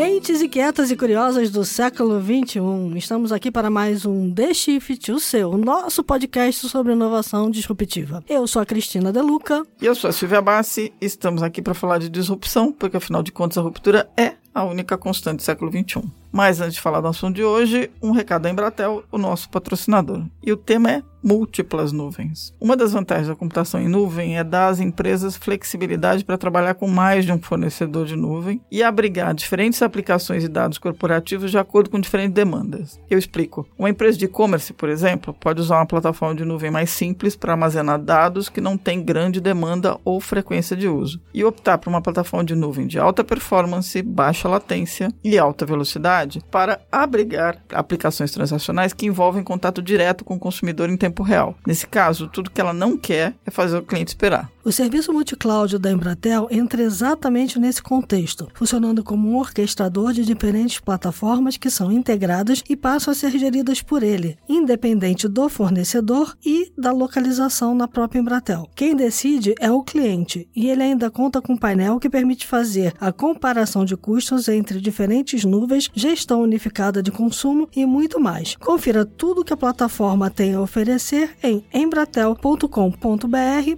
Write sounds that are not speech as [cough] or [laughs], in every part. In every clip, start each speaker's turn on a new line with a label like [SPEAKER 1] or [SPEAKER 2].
[SPEAKER 1] Mentes inquietas e curiosas do século XXI. Estamos aqui para mais um The Shift, o seu, nosso podcast sobre inovação disruptiva. Eu sou a Cristina Deluca.
[SPEAKER 2] E eu sou a Silvia Bassi. Estamos aqui para falar de disrupção, porque afinal de contas a ruptura é a única constante do século XXI. Mas antes de falar do assunto de hoje, um recado da Embratel, o nosso patrocinador. E o tema é múltiplas nuvens. Uma das vantagens da computação em nuvem é dar às empresas flexibilidade para trabalhar com mais de um fornecedor de nuvem e abrigar diferentes aplicações e dados corporativos de acordo com diferentes demandas. Eu explico. Uma empresa de e-commerce, por exemplo, pode usar uma plataforma de nuvem mais simples para armazenar dados que não têm grande demanda ou frequência de uso, e optar por uma plataforma de nuvem de alta performance, baixa latência e alta velocidade para abrigar aplicações transacionais que envolvem contato direto com o consumidor em tempo tempo real. Nesse caso, tudo que ela não quer é fazer o cliente esperar.
[SPEAKER 1] O serviço multicloud da Embratel entra exatamente nesse contexto, funcionando como um orquestrador de diferentes plataformas que são integradas e passam a ser geridas por ele, independente do fornecedor e da localização na própria Embratel. Quem decide é o cliente e ele ainda conta com um painel que permite fazer a comparação de custos entre diferentes nuvens, gestão unificada de consumo e muito mais. Confira tudo que a plataforma tem a oferecer em embratel.com.br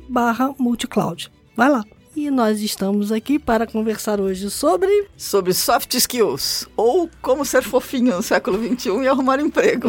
[SPEAKER 1] barra multicloud. Vai lá! E nós estamos aqui para conversar hoje sobre.
[SPEAKER 2] Sobre soft skills. Ou como ser fofinho no século XXI e arrumar emprego.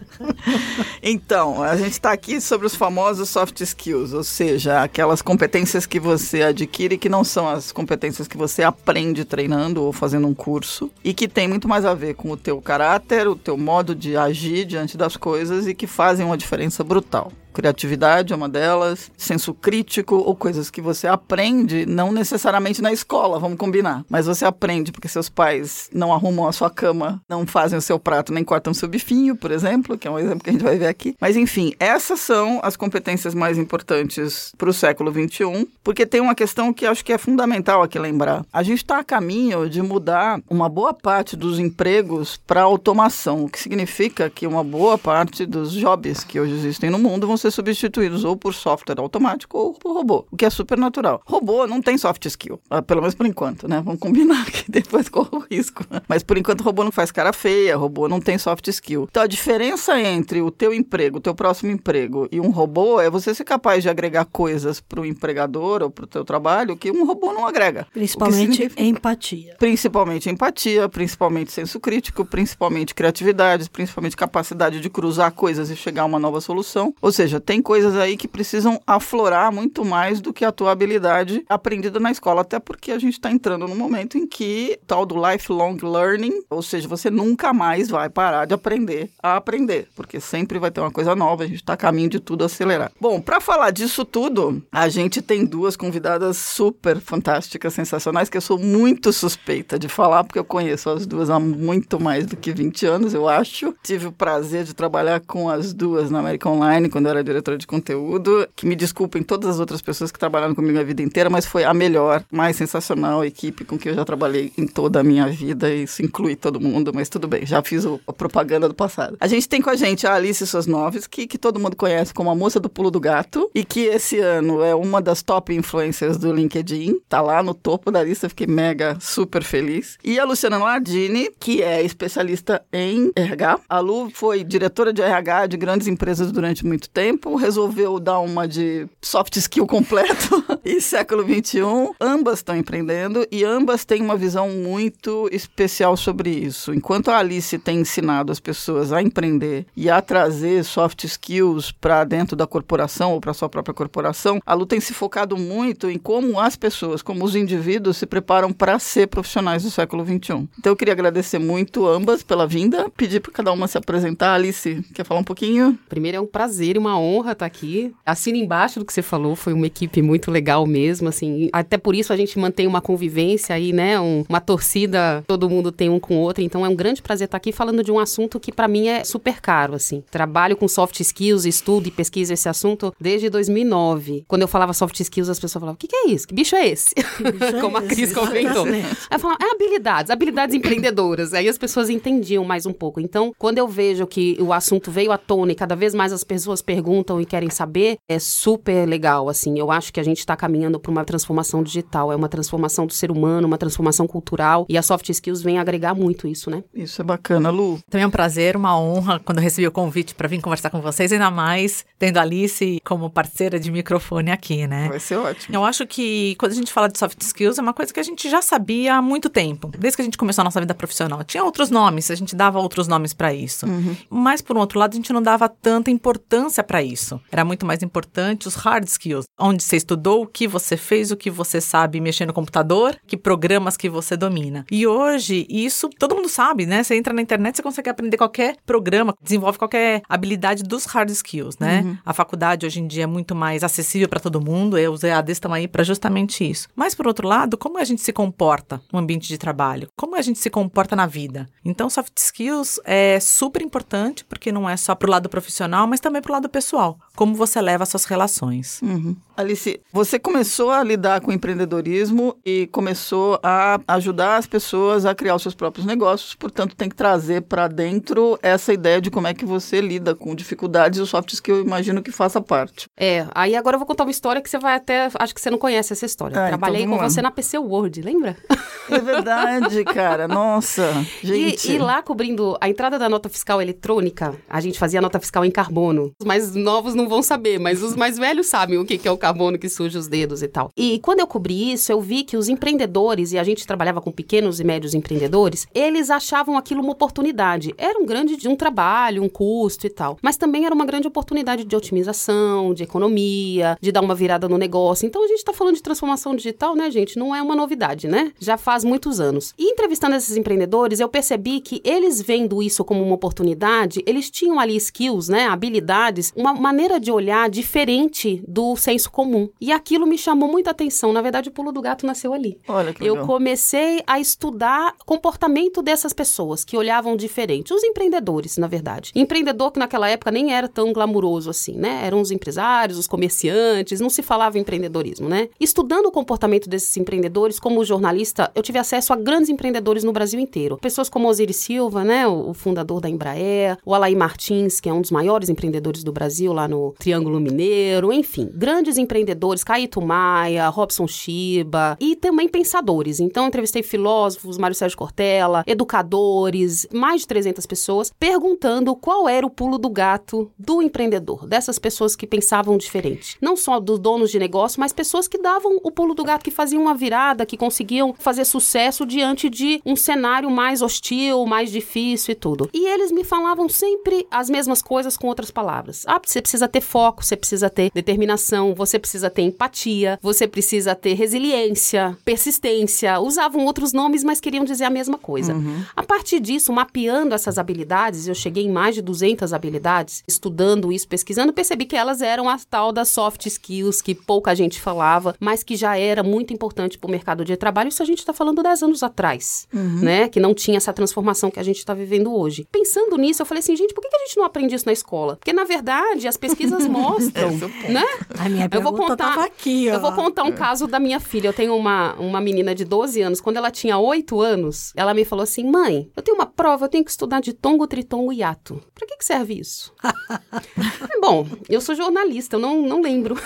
[SPEAKER 2] [laughs] então, a gente está aqui sobre os famosos soft skills, ou seja, aquelas competências que você adquire que não são as competências que você aprende treinando ou fazendo um curso e que tem muito mais a ver com o teu caráter, o teu modo de agir diante das coisas e que fazem uma diferença brutal. Criatividade é uma delas, senso crítico ou coisas que você aprende, não necessariamente na escola, vamos combinar, mas você aprende porque seus pais não arrumam a sua cama, não fazem o seu prato, nem cortam o seu bifinho, por exemplo, que é um exemplo que a gente vai ver aqui. Mas enfim, essas são as competências mais importantes para o século XXI, porque tem uma questão que acho que é fundamental aqui lembrar. A gente está a caminho de mudar uma boa parte dos empregos para automação, o que significa que uma boa parte dos jobs que hoje existem no mundo vão ser substituídos ou por software automático ou por robô, o que é super natural. Robô não tem soft skill, ah, pelo menos por enquanto, né? Vamos combinar que [laughs] depois corre o risco. Mas por enquanto robô não faz cara feia, robô não tem soft skill. Então a diferença entre o teu emprego, o teu próximo emprego e um robô é você ser capaz de agregar coisas para o empregador ou para o teu trabalho que um robô não agrega.
[SPEAKER 1] Principalmente empatia.
[SPEAKER 2] Principalmente empatia, principalmente senso crítico, principalmente criatividade, principalmente capacidade de cruzar coisas e chegar a uma nova solução. Ou seja, seja, tem coisas aí que precisam aflorar muito mais do que a tua habilidade aprendida na escola, até porque a gente está entrando num momento em que tal do lifelong learning, ou seja, você nunca mais vai parar de aprender a aprender, porque sempre vai ter uma coisa nova, a gente está a caminho de tudo acelerar. Bom, para falar disso tudo, a gente tem duas convidadas super fantásticas, sensacionais, que eu sou muito suspeita de falar, porque eu conheço as duas há muito mais do que 20 anos, eu acho. Tive o prazer de trabalhar com as duas na América Online quando eu era era diretora de conteúdo. Que me desculpem todas as outras pessoas que trabalharam comigo a vida inteira, mas foi a melhor, mais sensacional equipe com que eu já trabalhei em toda a minha vida. E isso inclui todo mundo, mas tudo bem, já fiz o, a propaganda do passado. A gente tem com a gente a Alice Sosnoves, que, que todo mundo conhece como a moça do pulo do gato, e que esse ano é uma das top influencers do LinkedIn. Tá lá no topo da lista, fiquei mega super feliz. E a Luciana Nardini, que é especialista em RH. A Lu foi diretora de RH de grandes empresas durante muito tempo tempo, resolveu dar uma de soft skill completo [laughs] e século 21. Ambas estão empreendendo e ambas têm uma visão muito especial sobre isso. Enquanto a Alice tem ensinado as pessoas a empreender e a trazer soft skills para dentro da corporação ou para sua própria corporação, a Lu tem se focado muito em como as pessoas, como os indivíduos se preparam para ser profissionais do século 21. Então eu queria agradecer muito ambas pela vinda, pedir para cada uma se apresentar. Alice, quer falar um pouquinho?
[SPEAKER 3] Primeiro é um prazer e uma honra estar aqui. Assina embaixo do que você falou, foi uma equipe muito legal mesmo, assim. Até por isso a gente mantém uma convivência aí, né? Um, uma torcida, todo mundo tem um com o outro. Então é um grande prazer estar aqui falando de um assunto que para mim é super caro, assim. Trabalho com soft skills, estudo e pesquiso esse assunto desde 2009. Quando eu falava soft skills, as pessoas falavam, o que, que é isso? Que bicho é esse?
[SPEAKER 1] bicho é [laughs]
[SPEAKER 3] Como a
[SPEAKER 1] esse?
[SPEAKER 3] Cris comentou. Aí eu falava, é habilidades, habilidades empreendedoras. Aí as pessoas entendiam mais um pouco. Então, quando eu vejo que o assunto veio à tona e cada vez mais as pessoas perguntam e querem saber, é super legal, assim. Eu acho que a gente está caminhando para uma transformação digital, é uma transformação do ser humano, uma transformação cultural, e a soft skills vem agregar muito isso, né?
[SPEAKER 2] Isso é bacana, Lu.
[SPEAKER 4] Também é um prazer, uma honra quando eu recebi o convite para vir conversar com vocês, ainda mais tendo a Alice como parceira de microfone aqui, né?
[SPEAKER 2] Vai ser ótimo.
[SPEAKER 4] Eu acho que quando a gente fala de soft skills é uma coisa que a gente já sabia há muito tempo, desde que a gente começou a nossa vida profissional. Tinha outros nomes, a gente dava outros nomes para isso. Mas por um outro lado, a gente não dava tanta importância para isso. Era muito mais importante os hard skills, onde você estudou, o que você fez, o que você sabe mexer no computador, que programas que você domina. E hoje isso todo mundo sabe, né? Você entra na internet, você consegue aprender qualquer programa, desenvolve qualquer habilidade dos hard skills, né? A faculdade hoje em dia é muito mais acessível para todo mundo, e os EADs estão aí para justamente isso. Mas por outro lado, como a gente se comporta no ambiente de trabalho? Como a gente se comporta na vida? Então, soft skills é super importante porque não é só pro lado profissional, mas também pro lado pessoal. Como você leva as suas relações.
[SPEAKER 2] Uhum. Alice, você começou a lidar com empreendedorismo e começou a ajudar as pessoas a criar os seus próprios negócios, portanto, tem que trazer para dentro essa ideia de como é que você lida com dificuldades e os soft skills que eu imagino que faça parte.
[SPEAKER 3] É, aí agora eu vou contar uma história que você vai até. Acho que você não conhece essa história.
[SPEAKER 2] Ah, então
[SPEAKER 3] Trabalhei
[SPEAKER 2] vamos
[SPEAKER 3] com
[SPEAKER 2] lá.
[SPEAKER 3] você na PC Word, lembra?
[SPEAKER 2] É verdade, cara. Nossa, gente. [laughs]
[SPEAKER 3] E, e lá cobrindo a entrada da nota fiscal eletrônica, a gente fazia nota fiscal em carbono. Os novos não vão saber, mas os mais velhos sabem o que que é o carbono que suja os dedos e tal. E quando eu cobri isso, eu vi que os empreendedores, e a gente trabalhava com pequenos e médios empreendedores, eles achavam aquilo uma oportunidade. Era um grande de um trabalho, um custo e tal. Mas também era uma grande oportunidade de otimização, de economia, de dar uma virada no negócio. Então a gente tá falando de transformação digital, né, gente? Não é uma novidade, né? Já faz muitos anos. E entrevistando esses empreendedores, eu percebi que eles vendo isso como uma oportunidade, eles tinham ali skills, né, habilidades, uma maneira de olhar diferente do senso comum. E aquilo me chamou muita atenção. Na verdade, o pulo do gato nasceu ali.
[SPEAKER 2] Olha que
[SPEAKER 3] Eu
[SPEAKER 2] legal.
[SPEAKER 3] comecei a estudar comportamento dessas pessoas que olhavam diferente. Os empreendedores, na verdade. Empreendedor que naquela época nem era tão glamuroso assim, né? Eram os empresários, os comerciantes, não se falava em empreendedorismo, né? Estudando o comportamento desses empreendedores, como jornalista, eu tive acesso a grandes empreendedores no Brasil inteiro. Pessoas como Osiris Silva, né? O, o fundador da Embraer, o Alain Martins, que é um dos maiores empreendedores do Brasil lá no Triângulo Mineiro, enfim, grandes empreendedores, Caíto Maia, Robson Shiba e também pensadores. Então, entrevistei filósofos, Mário Sérgio Cortella, educadores, mais de 300 pessoas, perguntando qual era o pulo do gato do empreendedor, dessas pessoas que pensavam diferente. Não só dos donos de negócio, mas pessoas que davam o pulo do gato, que faziam uma virada, que conseguiam fazer sucesso diante de um cenário mais hostil, mais difícil e tudo. E eles me falavam sempre as mesmas coisas com outras palavras. Você precisa ter foco, você precisa ter determinação, você precisa ter empatia, você precisa ter resiliência, persistência. Usavam outros nomes, mas queriam dizer a mesma coisa. A partir disso, mapeando essas habilidades, eu cheguei em mais de 200 habilidades, estudando isso, pesquisando, percebi que elas eram a tal das soft skills que pouca gente falava, mas que já era muito importante para o mercado de trabalho. Isso a gente está falando 10 anos atrás, né? Que não tinha essa transformação que a gente está vivendo hoje. Pensando nisso, eu falei assim, gente, por que a gente não aprende isso na escola? Porque, na verdade, as pesquisas [laughs] mostram, né?
[SPEAKER 1] A minha
[SPEAKER 3] Eu vou
[SPEAKER 1] pergunta
[SPEAKER 3] contar,
[SPEAKER 1] aqui, ó.
[SPEAKER 3] eu vou contar um caso da minha filha. Eu tenho uma, uma menina de 12 anos. Quando ela tinha 8 anos, ela me falou assim: mãe, eu tenho uma prova, eu tenho que estudar de tongo, tritongo e hiato. Pra que, que serve isso? [laughs] É, Bom, eu sou jornalista, eu não, não lembro.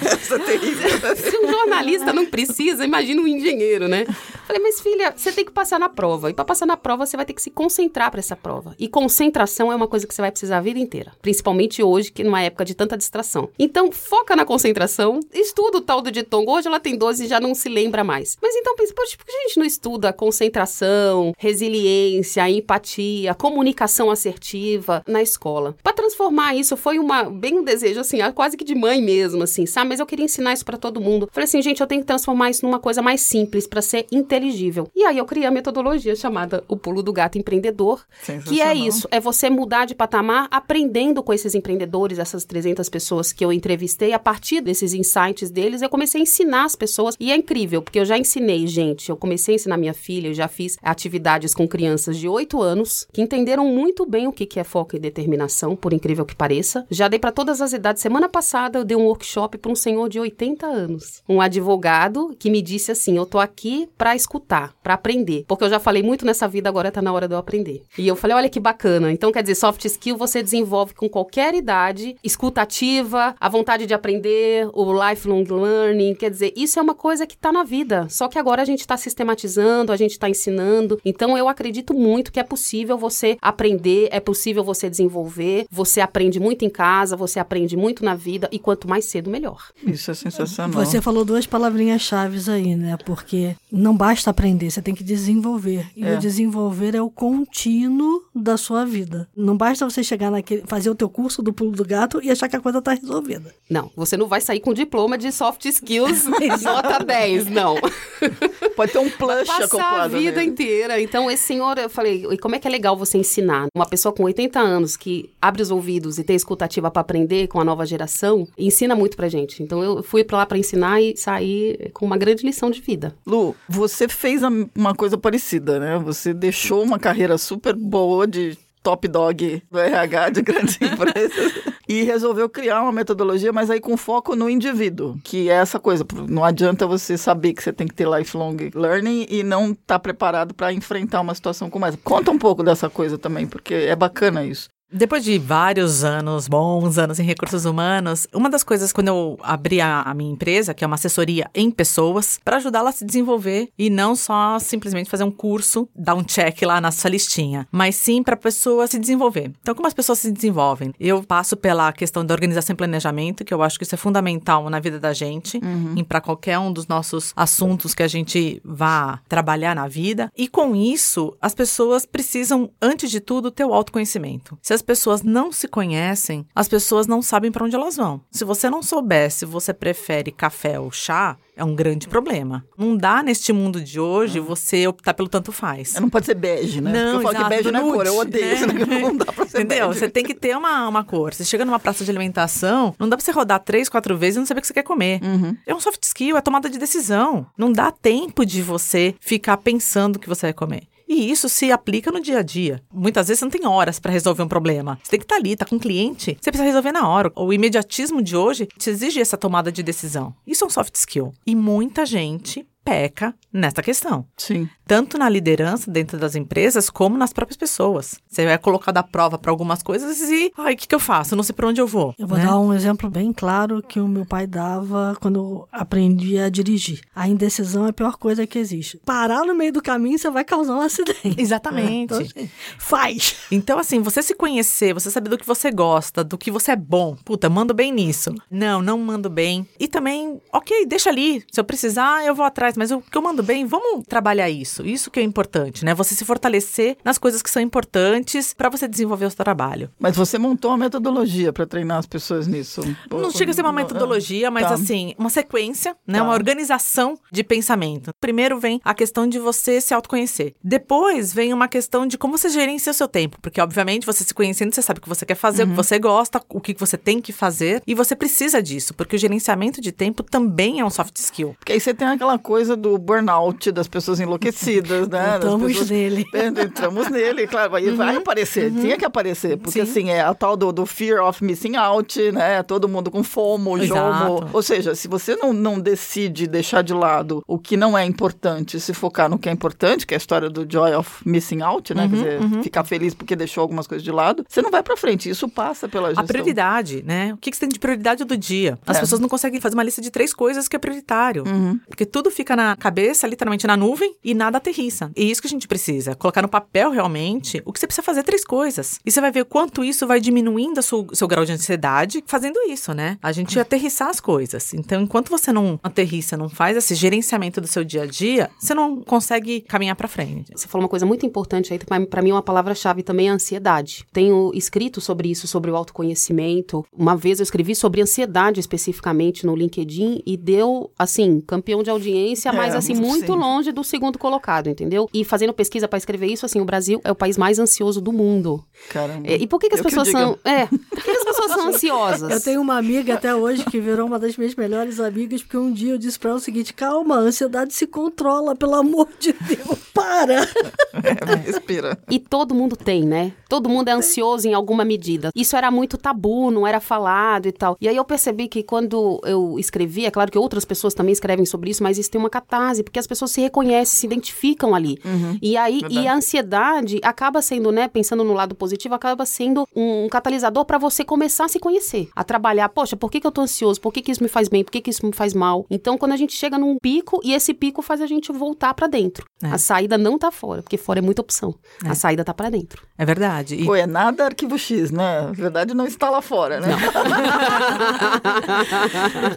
[SPEAKER 2] Essa é terrível. [laughs]
[SPEAKER 3] Se um jornalista não precisa, imagina um engenheiro, né? Falei, mas filha, você tem que passar na prova. E para passar na prova, você vai ter que se concentrar para essa prova. E concentração é uma coisa que você vai precisar a vida inteira. Principalmente hoje, que numa época de tanta distração. Então, foca na concentração, estuda o tal do ditongo. Hoje ela tem 12 e já não se lembra mais. Mas então, pensa, poxa, por que a gente não estuda concentração, resiliência, empatia, comunicação assertiva na escola? Para transformar isso, foi uma bem um desejo, assim, quase que de mãe mesmo, assim, sabe? Mas eu queria ensinar isso para todo mundo. Falei assim, gente, eu tenho que transformar isso numa coisa mais simples para ser inteligível. E aí eu criei a metodologia chamada O Pulo do Gato Empreendedor, que é isso, é você mudar de patamar aprendendo com esses empreendedores, essas 300 pessoas que eu entrevistei, a partir desses insights deles, eu comecei a ensinar as pessoas e é incrível, porque eu já ensinei, gente, eu comecei a ensinar minha filha, eu já fiz atividades com crianças de 8 anos que entenderam muito bem o que é foco e determinação, por incrível que pareça. Já dei para todas as idades. Semana passada eu dei um workshop para um senhor de 80 anos, um advogado que me disse assim: "Eu tô aqui para escutar, para aprender, porque eu já falei muito nessa vida, agora tá na hora de eu aprender". E eu falei: "Olha que bacana". Então quer dizer, soft skill você desenvolve com qualquer idade, escuta ativa, a vontade de aprender, o lifelong learning, quer dizer, isso é uma coisa que está na vida. Só que agora a gente está sistematizando, a gente está ensinando. Então eu acredito muito que é possível você aprender, é possível você desenvolver. Você aprende muito em casa, você aprende muito na vida e quanto mais cedo melhor.
[SPEAKER 2] Isso é sensacional.
[SPEAKER 1] Você falou duas palavrinhas chaves aí, né? Porque não basta aprender, você tem que desenvolver. E é. o desenvolver é o contínuo da sua vida. Não basta você chegar naquele, fazer o teu curso do pulo do gato e achar que a coisa está resolvida.
[SPEAKER 3] Não, você não vai sair com diploma de soft skills [laughs] nota 10, não. [laughs]
[SPEAKER 2] Pode ter um plush
[SPEAKER 3] Passar
[SPEAKER 2] acoplado
[SPEAKER 3] a vida
[SPEAKER 2] nele.
[SPEAKER 3] inteira. Então, esse senhor, eu falei, e como é que é legal você ensinar? Uma pessoa com 80 anos que abre os ouvidos e tem escutativa para aprender com a nova geração, ensina muito pra gente. Então, eu fui para lá para ensinar e saí com uma grande lição de vida.
[SPEAKER 2] Lu, você fez uma coisa parecida, né? Você deixou uma carreira super boa de top dog do RH de grandes [laughs] empresas e resolveu criar uma metodologia, mas aí com foco no indivíduo, que é essa coisa. Não adianta você saber que você tem que ter lifelong learning e não estar tá preparado para enfrentar uma situação como essa. Conta um pouco dessa coisa também, porque é bacana isso.
[SPEAKER 4] Depois de vários anos, bons anos em recursos humanos, uma das coisas quando eu abri a, a minha empresa, que é uma assessoria em pessoas, para ajudá-la a se desenvolver e não só simplesmente fazer um curso, dar um check lá na sua listinha, mas sim para a pessoa se desenvolver. Então, como as pessoas se desenvolvem? Eu passo pela questão da organização e planejamento, que eu acho que isso é fundamental na vida da gente uhum. e para qualquer um dos nossos assuntos que a gente vá trabalhar na vida. E com isso, as pessoas precisam, antes de tudo, ter o autoconhecimento. Se as pessoas não se conhecem, as pessoas não sabem para onde elas vão. Se você não souber se você prefere café ou chá, é um grande problema. Não dá neste mundo de hoje você optar pelo tanto faz.
[SPEAKER 2] Não pode ser bege, né?
[SPEAKER 4] Não,
[SPEAKER 2] Porque eu falo que bege não é cor, eu odeio. Né? [laughs] Não dá pra ser [laughs]
[SPEAKER 4] Entendeu?
[SPEAKER 2] Bege.
[SPEAKER 4] Você tem que ter uma, uma cor. Você chega numa praça de alimentação, não dá pra você rodar três, quatro vezes e não saber o que você quer comer.
[SPEAKER 2] Uhum.
[SPEAKER 4] É um soft skill, é tomada de decisão. Não dá tempo de você ficar pensando o que você vai comer. E isso se aplica no dia a dia. Muitas vezes você não tem horas para resolver um problema. Você tem que estar tá ali, tá com um cliente, você precisa resolver na hora. O imediatismo de hoje te exige essa tomada de decisão. Isso é um soft skill. E muita gente peca nessa questão.
[SPEAKER 2] Sim.
[SPEAKER 4] Tanto na liderança dentro das empresas, como nas próprias pessoas. Você é colocado à prova para algumas coisas e, ai, o que, que eu faço? Eu não sei para onde eu vou.
[SPEAKER 1] Eu vou
[SPEAKER 4] né?
[SPEAKER 1] dar um exemplo bem claro que o meu pai dava quando eu aprendi a dirigir. A indecisão é a pior coisa que existe. Parar no meio do caminho, você vai causar um acidente.
[SPEAKER 4] Exatamente.
[SPEAKER 1] É, então, assim, faz.
[SPEAKER 4] Então, assim, você se conhecer, você saber do que você gosta, do que você é bom. Puta, mando bem nisso. Não, não mando bem. E também, ok, deixa ali. Se eu precisar, eu vou atrás. Mas o que eu mando bem, vamos trabalhar isso. Isso que é importante, né? Você se fortalecer nas coisas que são importantes para você desenvolver o seu trabalho.
[SPEAKER 2] Mas você montou uma metodologia para treinar as pessoas nisso?
[SPEAKER 4] Não chega a ser uma metodologia, mas
[SPEAKER 2] tá.
[SPEAKER 4] assim, uma sequência, né?
[SPEAKER 2] Tá.
[SPEAKER 4] Uma organização de pensamento. Primeiro vem a questão de você se autoconhecer. Depois vem uma questão de como você gerencia o seu tempo. Porque, obviamente, você se conhecendo, você sabe o que você quer fazer,
[SPEAKER 2] Uhum.
[SPEAKER 4] o que você gosta, o que você tem que fazer. E você precisa disso, porque o gerenciamento de tempo também é um soft skill.
[SPEAKER 2] Porque aí você tem aquela coisa do burnout, das pessoas enlouquecidas, né? Das
[SPEAKER 1] Entramos nele. [laughs]
[SPEAKER 2] Entramos nele, claro. Aí vai aparecer, tinha que aparecer. Porque
[SPEAKER 4] Uhum. Sim.
[SPEAKER 2] assim, é a tal do, do fear of missing out, né? Todo mundo com fomo,
[SPEAKER 4] Exato.
[SPEAKER 2] jomo. Ou seja, se você não, não decide deixar de lado o que não é importante, se focar no que é importante, que é a história do joy of missing out, né?
[SPEAKER 4] Uhum,
[SPEAKER 2] Quer dizer, ficar feliz porque deixou algumas coisas de lado, você não vai pra frente. Isso passa pela gestão.
[SPEAKER 4] A prioridade, né? O que que você tem de prioridade do dia? As
[SPEAKER 2] É.
[SPEAKER 4] pessoas não conseguem fazer uma lista de três coisas que é prioritário.
[SPEAKER 2] Uhum.
[SPEAKER 4] Porque tudo fica na cabeça, literalmente na nuvem, e nada nada aterrissa. E isso que a gente precisa, colocar no papel realmente o que você precisa fazer três coisas. E você vai ver quanto isso vai diminuindo o seu grau de ansiedade fazendo isso, né? A gente aterrissar as coisas. Então, enquanto você não aterrissa, não faz esse gerenciamento do seu dia a dia, você não consegue caminhar para frente.
[SPEAKER 3] Você falou uma coisa muito importante aí, para mim uma palavra-chave também é ansiedade. Tenho escrito sobre isso, sobre o autoconhecimento. Uma vez eu escrevi sobre ansiedade especificamente no LinkedIn e deu, assim, campeão de audiência, mas é, assim, muito sim. longe do segundo colocado, entendeu? E fazendo pesquisa para escrever isso, assim, o Brasil é o país mais ansioso do mundo.
[SPEAKER 2] Caramba.
[SPEAKER 3] É, e por que, que as eu pessoas que são. É, [laughs] pessoas são ansiosas?
[SPEAKER 1] Eu tenho uma amiga até hoje que virou uma das minhas melhores amigas, porque um dia eu disse para ela o seguinte: calma, a ansiedade se controla, pelo amor de Deus, para! [laughs]
[SPEAKER 2] É, respira.
[SPEAKER 3] E todo mundo tem, né? Todo mundo é ansioso em alguma medida. Isso era muito tabu, não era falado e tal. E aí eu percebi que quando eu escrevi, é claro que outras pessoas também escrevem sobre isso, mas isso tem uma catarse, porque as pessoas se reconhecem, se identificam ali. Uhum. E aí, Verdade. e a ansiedade acaba sendo, né, pensando no lado positivo, acaba sendo um, catalisador para você começar a se conhecer, a trabalhar. Poxa, por que, que eu tô ansioso? Por que, que isso me faz bem? Por que, que isso me faz mal? Então, quando a gente chega num pico, e esse pico faz a gente voltar para dentro. É. A saída não tá fora, porque fora é muita opção. É. A saída tá para dentro.
[SPEAKER 4] É verdade.
[SPEAKER 2] E... Pô, é nada arquivo X, né? Na verdade, não está lá fora, né?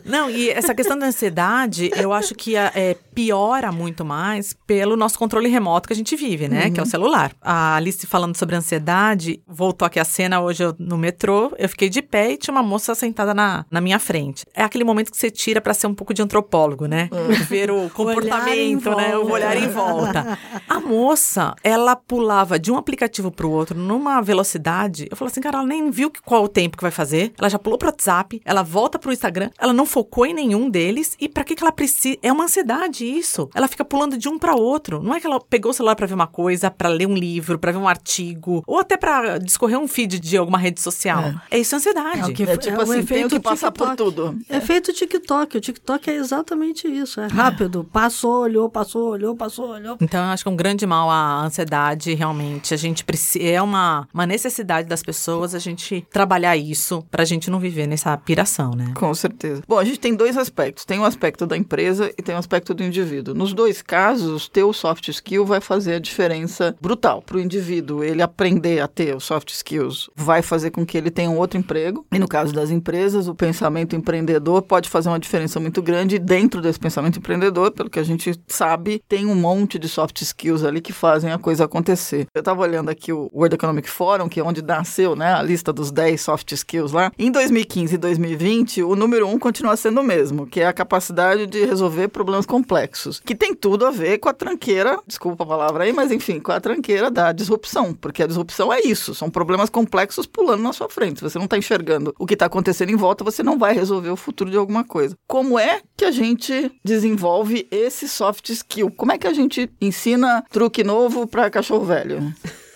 [SPEAKER 4] Não, [laughs] não e essa questão da ansiedade, eu acho que é, piora muito mais pelo nosso controle remoto que a gente vive, né? Uhum. Que é o celular. A Alice falando sobre ansiedade, voltou aqui a cena hoje eu, no metrô, eu fiquei de pé e tinha uma moça sentada na, na minha frente. É aquele momento que você tira para ser um pouco de antropólogo, né? Uhum. Ver o [laughs] comportamento, o né? O olhar em volta. A moça, ela pulava de um aplicativo pro outro numa velocidade. Eu falei assim, cara, ela nem viu qual o tempo que vai fazer. Ela já pulou pro WhatsApp, ela volta pro Instagram, ela não focou em nenhum deles. E para que, que ela precisa? É uma ansiedade isso. Ela fica pulando de um para outro. Não é que ela pegou o celular para ver uma coisa, para ler um livro, para ver um artigo, ou até para discorrer um feed de alguma rede social. É, é isso ansiedade. É,
[SPEAKER 2] o que, é tipo é assim, tem que passar por tudo.
[SPEAKER 1] É feito o TikTok. O TikTok é exatamente isso. É rápido. Passou, olhou, passou, olhou, passou, olhou.
[SPEAKER 4] Então, eu acho que é um grande mal a ansiedade, realmente. A gente precisa. É uma, uma necessidade das pessoas a gente trabalhar isso pra gente não viver nessa piração, né?
[SPEAKER 2] Com certeza. Bom, a gente tem dois aspectos. Tem o aspecto da empresa e tem o aspecto do indivíduo. Nos dois casos, ter o soft skill vai fazer a diferença brutal para o indivíduo. Ele aprender a ter os soft skills vai fazer com que ele tenha um outro emprego. E no caso das empresas, o pensamento empreendedor pode fazer uma diferença muito grande. E dentro desse pensamento empreendedor, pelo que a gente sabe, tem um monte de soft skills ali que fazem a coisa acontecer. Eu estava olhando aqui o World Economic Forum, que é onde nasceu né, a lista dos 10 soft skills lá. Em 2015 e 2020, o número um continua sendo o mesmo, que é a capacidade de resolver problemas complexos, que tem tudo a ver com a tranqueira, desculpa a palavra aí, mas enfim, com a tranqueira da disrupção, porque a disrupção é isso, são problemas complexos pulando na sua frente. Se você não está enxergando o que está acontecendo em volta, você não vai resolver o futuro de alguma coisa. Como é que a gente desenvolve esse soft skill? Como é que a gente ensina truque novo para cachorro velho?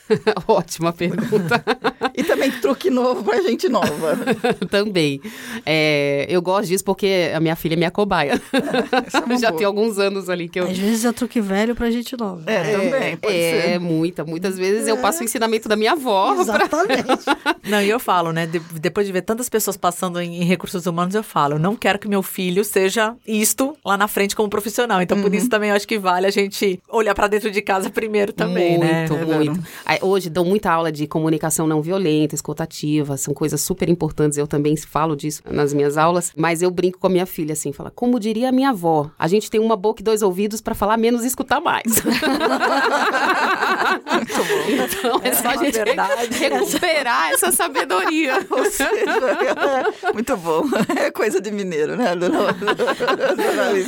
[SPEAKER 2] [laughs]
[SPEAKER 3] Ótima pergunta. [laughs]
[SPEAKER 2] e também truque novo pra gente nova. [laughs]
[SPEAKER 3] também. É, eu gosto disso porque a minha filha é minha cobaia. É, Já boa. tem alguns anos ali que eu.
[SPEAKER 1] Às vezes é truque velho pra gente nova.
[SPEAKER 2] É, é também. Pode
[SPEAKER 3] é,
[SPEAKER 2] ser.
[SPEAKER 3] muita. Muitas vezes eu passo o ensinamento da minha avó.
[SPEAKER 1] Exatamente.
[SPEAKER 3] Pra...
[SPEAKER 4] não, e eu falo, né? De, depois de ver tantas pessoas passando em, em, recursos humanos, eu falo, não quero que meu filho seja isto lá na frente como profissional. Então, uhum. por isso também eu acho que vale a gente olhar para dentro de casa primeiro também,
[SPEAKER 3] muito,
[SPEAKER 4] né?
[SPEAKER 3] Muito, muito hoje dou muita aula de comunicação não violenta, escutativa, são coisas super importantes. Eu também falo disso nas minhas aulas, mas eu brinco com a minha filha assim, fala: "Como diria a minha avó, a gente tem uma boca e dois ouvidos para falar menos e escutar mais". [laughs] então é só a gente verdade. recuperar essa sabedoria. [laughs]
[SPEAKER 2] Ou seja, é [laughs] muito bom. É coisa de mineiro, né?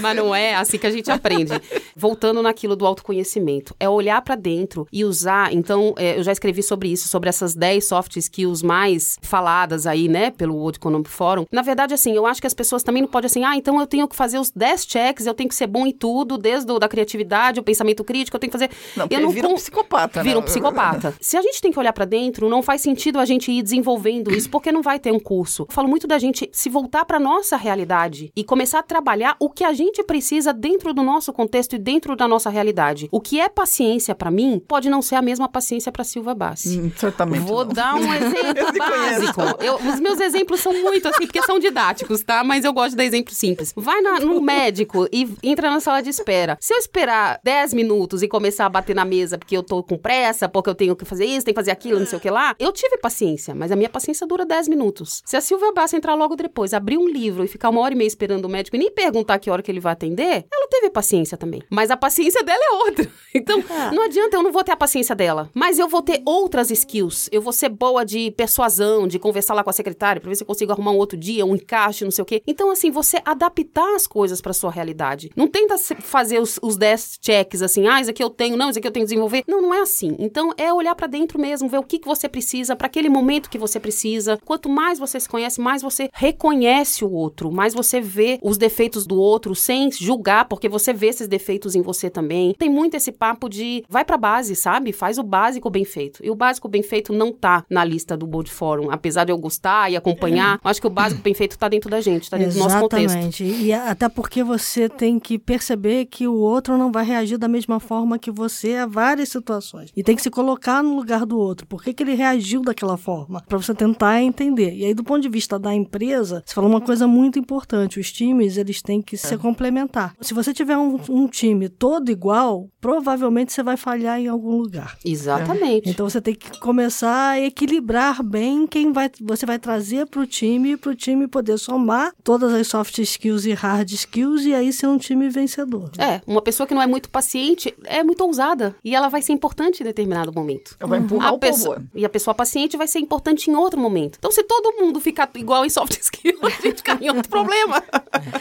[SPEAKER 3] Mas não é assim que a gente aprende. Voltando naquilo do autoconhecimento, é olhar para dentro e usar. Então, é, eu já escrevi sobre isso, sobre essas 10 soft skills mais faladas aí, né, pelo World Economic Forum. Na verdade, assim, eu acho que as pessoas também não podem assim, ah, então eu tenho que fazer os 10 checks, eu tenho que ser bom em tudo, desde o, da criatividade, o pensamento crítico, eu tenho que fazer.
[SPEAKER 2] Não, eu não vira um psicopata,
[SPEAKER 3] Vira né? um psicopata. [laughs] Se a gente tem que olhar para dentro, não faz sentido a gente ir desenvolvendo isso, porque não vai ter um curso. Eu falo muito da gente se voltar para nossa realidade e começar a trabalhar o que a gente precisa dentro do nosso contexto e dentro da nossa realidade. O que é paciência para mim pode não ser a mesma paciência paciência para Silva Bassi.
[SPEAKER 2] Hum, certamente.
[SPEAKER 3] Vou
[SPEAKER 2] não.
[SPEAKER 3] dar um [laughs] exemplo básico. Eu- os meus exemplos são muito assim, porque são didáticos, tá? Mas eu gosto de dar exemplo simples. Vai na- no médico e entra na sala de espera. Se eu esperar 10 minutos e começar a bater na mesa porque eu tô com pressa, porque eu tenho que fazer isso, tenho que fazer aquilo, não sei o que lá, eu tive paciência, mas a minha paciência dura 10 minutos. Se a Silvia Bassi entrar logo depois, abrir um livro e ficar uma hora e meia esperando o médico e nem perguntar que hora que ele vai atender, ela teve paciência também. Mas a paciência dela é outra. [laughs] Então, não adianta, eu não vou ter a paciência dela. Mas eu vou ter outras skills. Eu vou ser boa de persuasão, de conversar lá com a secretária pra ver se eu consigo arrumar um outro dia, um encaixe, não sei o quê. Então, assim, você adaptar as coisas pra sua realidade. Não tenta fazer os, os 10 checks assim, ah, isso aqui eu tenho, não, isso aqui eu tenho que desenvolver. Não, não é assim. Então, é olhar pra dentro mesmo, ver o que, que você precisa pra aquele momento que você precisa. Quanto mais você se conhece, mais você reconhece o outro, mais você vê os defeitos do outro sem julgar, porque você vê esses defeitos em você também. Tem muito esse papo de vai pra base, sabe? Faz o básico bem feito. E o básico bem feito não tá na lista do Bold Forum, apesar de eu gostar e acompanhar. eu Acho que o básico bem feito tá dentro da gente, tá dentro do nosso contexto.
[SPEAKER 1] Exatamente. E até porque você tem que perceber que o outro não vai reagir da mesma forma que você a várias situações. E tem que se colocar no lugar do outro. Por que, que ele reagiu daquela forma? Para você tentar entender. E aí, do ponto de vista da empresa, você falou uma coisa muito importante. Os times, eles têm que se complementar. Se você tiver um, um time todo igual, provavelmente você vai falhar em algum lugar.
[SPEAKER 3] Exatamente.
[SPEAKER 1] Então você tem que começar a equilibrar bem quem vai, você vai trazer para o time, para o time poder somar todas as soft skills e hard skills e aí ser um time vencedor.
[SPEAKER 3] É, uma pessoa que não é muito paciente é muito ousada. E ela vai ser importante em determinado momento.
[SPEAKER 2] Vai empurrar
[SPEAKER 3] A
[SPEAKER 2] o
[SPEAKER 3] pessoa,
[SPEAKER 2] povo.
[SPEAKER 3] e a pessoa paciente vai ser importante em outro momento. Então, se todo mundo ficar igual em soft [laughs] skill, a gente fica em outro problema.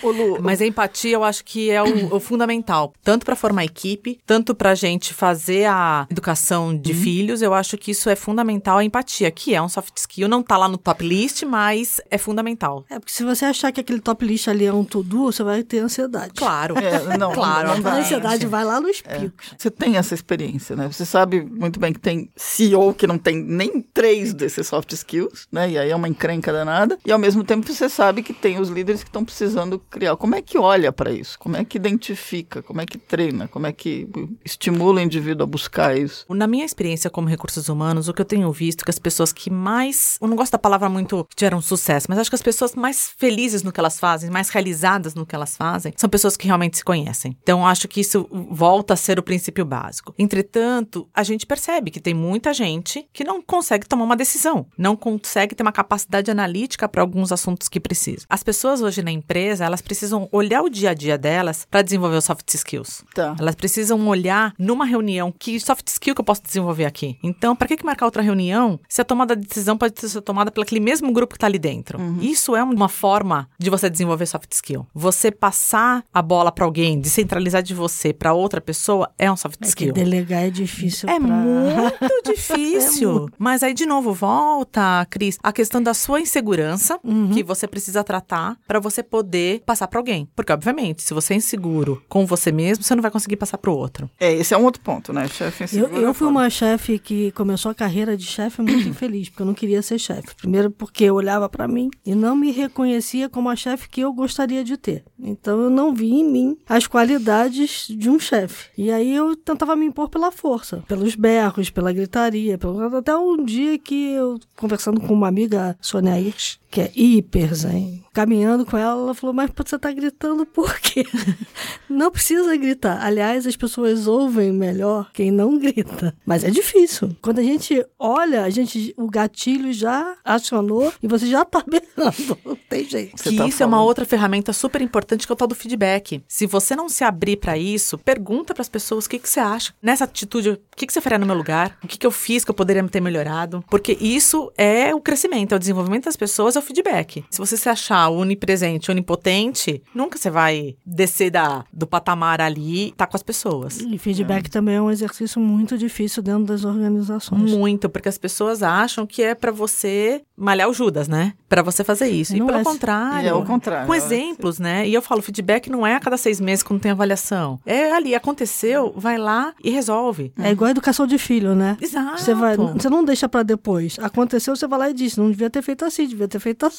[SPEAKER 2] Ô, Lu,
[SPEAKER 4] Mas a empatia eu acho que é o, o fundamental, tanto para formar equipe, tanto para a gente fazer a educação de filhos. Eu acho que isso é fundamental a empatia, que é um soft skill, não tá lá no top list, mas é fundamental.
[SPEAKER 1] É porque se você achar que aquele top list ali é um to-do, você vai ter ansiedade.
[SPEAKER 4] Claro.
[SPEAKER 2] É, não, [laughs]
[SPEAKER 4] claro.
[SPEAKER 2] não
[SPEAKER 1] A
[SPEAKER 2] vai.
[SPEAKER 1] ansiedade vai lá nos picos.
[SPEAKER 2] Você tem essa experiência, né? Você sabe muito bem que tem CEO que não tem nem três desses soft skills, né? E aí é uma encrenca danada. E ao mesmo tempo você sabe que tem os líderes que estão precisando criar. Como é que olha para isso? Como é que identifica? Como é que treina? Como é que estimula o indivíduo a buscar isso?
[SPEAKER 4] Na minha experiência como recursos humanos, o que eu tenho visto é que as pessoas que mais. Eu não gosto da palavra muito que tiveram sucesso, mas acho que as pessoas mais felizes no que elas fazem, mais realizadas no que elas fazem, são pessoas que realmente se conhecem. Então, acho que isso volta a ser o princípio básico. Entretanto, a gente percebe que tem muita gente que não consegue tomar uma decisão, não consegue ter uma capacidade analítica para alguns assuntos que precisa. As pessoas hoje na empresa, elas precisam olhar o dia a dia delas para desenvolver os soft skills.
[SPEAKER 2] Tá.
[SPEAKER 4] Elas precisam olhar numa reunião que soft skill que eu posso desenvolver aqui. Então, para que, que marcar outra reunião se a tomada de decisão pode ser tomada pelo aquele mesmo grupo que está ali dentro? Isso é uma forma de você desenvolver soft skill. Você passar a bola para alguém, descentralizar de você para outra pessoa é um soft
[SPEAKER 1] É que
[SPEAKER 4] skill.
[SPEAKER 1] delegar é difícil
[SPEAKER 4] É
[SPEAKER 1] pra...
[SPEAKER 4] muito [laughs] difícil. Mas aí, de novo, volta, Cris, a questão da sua insegurança que você precisa tratar para você poder passar para alguém. Porque, obviamente, se você é inseguro com você mesmo, você não vai conseguir passar para o outro.
[SPEAKER 2] É, esse é um outro ponto, né? Chefe
[SPEAKER 1] Eu, eu
[SPEAKER 2] é
[SPEAKER 1] fui uma chefe que começou a carreira de chefe muito infeliz, porque eu não queria ser chefe. Primeiro porque eu olhava pra mim e não me reconhecia como a chefe que eu gostaria de ter. Então eu não vi em mim as qualidades de um chefe. E aí eu tentava me impor pela força, pelos berros, pela gritaria, pelo... até um dia que eu conversando com uma amiga, Sônia Hirsch, que é hiper zen, caminhando com ela, ela falou: "Mas você tá gritando por quê?" [laughs] não precisa gritar. Aliás, as pessoas ouvem melhor quem não grita. Mas é difícil. Quando a gente olha, a gente o gatilho já acionou e você já tá [laughs] berrando. Não tem jeito.
[SPEAKER 4] Que
[SPEAKER 2] tá
[SPEAKER 4] isso é uma
[SPEAKER 2] falando.
[SPEAKER 4] outra ferramenta super importante que é o tal do feedback. Se você não se abrir para isso, pergunta para as pessoas o que, que você acha. Nessa atitude, o que, que você faria no meu lugar? O que, que eu fiz que eu poderia ter melhorado? Porque isso é o crescimento, é o desenvolvimento das pessoas, é o feedback. Se você se achar onipresente, onipotente, nunca você vai descer da, do patamar ali e tá com as pessoas.
[SPEAKER 1] E feedback também é um exercício muito difícil dentro das organizações.
[SPEAKER 4] Muito, porque as pessoas acham que é pra você malhar o Judas, né? Pra você fazer isso. E
[SPEAKER 1] Não
[SPEAKER 4] pelo
[SPEAKER 1] é.
[SPEAKER 4] contrário.
[SPEAKER 2] E é o contrário.
[SPEAKER 4] Com exemplos, né? E eu falo, feedback não é a cada seis meses quando tem avaliação. É ali, aconteceu, vai lá e resolve.
[SPEAKER 1] É igual a educação de filho, né?
[SPEAKER 4] Exato.
[SPEAKER 1] Você, vai, você não deixa pra depois. Aconteceu, você vai lá e diz: não devia ter feito assim, devia ter feito tá.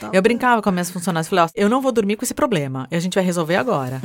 [SPEAKER 1] Tá?
[SPEAKER 4] Eu brincava com as minhas funcionárias, falei, ó, eu não vou dormir com esse problema, e a gente vai resolver agora.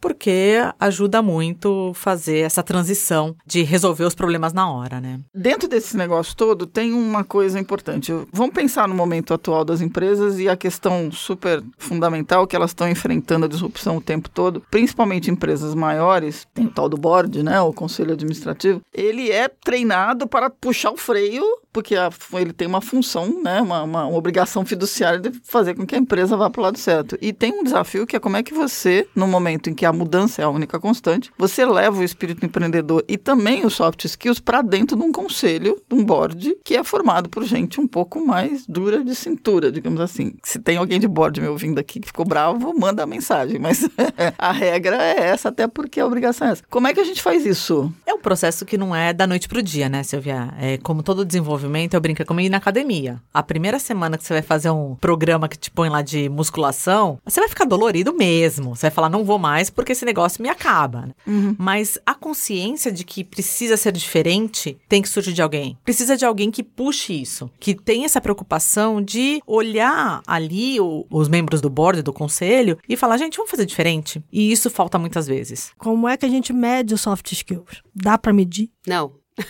[SPEAKER 4] Porque ajuda muito fazer essa transição de resolver os problemas na hora, né?
[SPEAKER 2] Dentro desse negócio todo, tem uma coisa importante. Vamos pensar no momento atual das empresas e a questão super fundamental que elas estão enfrentando a disrupção o tempo todo, principalmente empresas maiores, tem o tal do board, né, o conselho administrativo, ele é treinado para puxar o freio porque a- ele tem uma função, né, uma, uma- uma obrigação fiduciária de fazer com que a empresa vá para o lado certo. E tem um desafio que é como é que você, no momento em que a mudança é a única constante, você leva o espírito empreendedor e também os soft skills para dentro de um conselho, de um board, que é formado por gente um pouco mais dura de cintura, digamos assim. Se tem alguém de board me ouvindo aqui que ficou bravo, manda a mensagem. Mas [laughs] a regra é essa, até porque a obrigação é essa. Como é que a gente faz isso?
[SPEAKER 4] É um processo que não é da noite pro dia, né, Silvia? É como todo desenvolvimento, eu brinco é como ir na academia. A primeira semana que você vai fazer um programa que te põe lá de musculação, você vai ficar dolorido mesmo. Você vai falar, não vou mais porque esse negócio me acaba. né? Mas a consciência de que precisa ser diferente tem que surgir de alguém. Precisa de alguém que puxe isso, que tenha essa preocupação de olhar ali o- os membros do board, do conselho, e falar, gente, vamos fazer diferente. E isso falta muitas vezes.
[SPEAKER 1] Como é que a gente mede os soft skills? Dá pra medir?
[SPEAKER 3] Não. [laughs]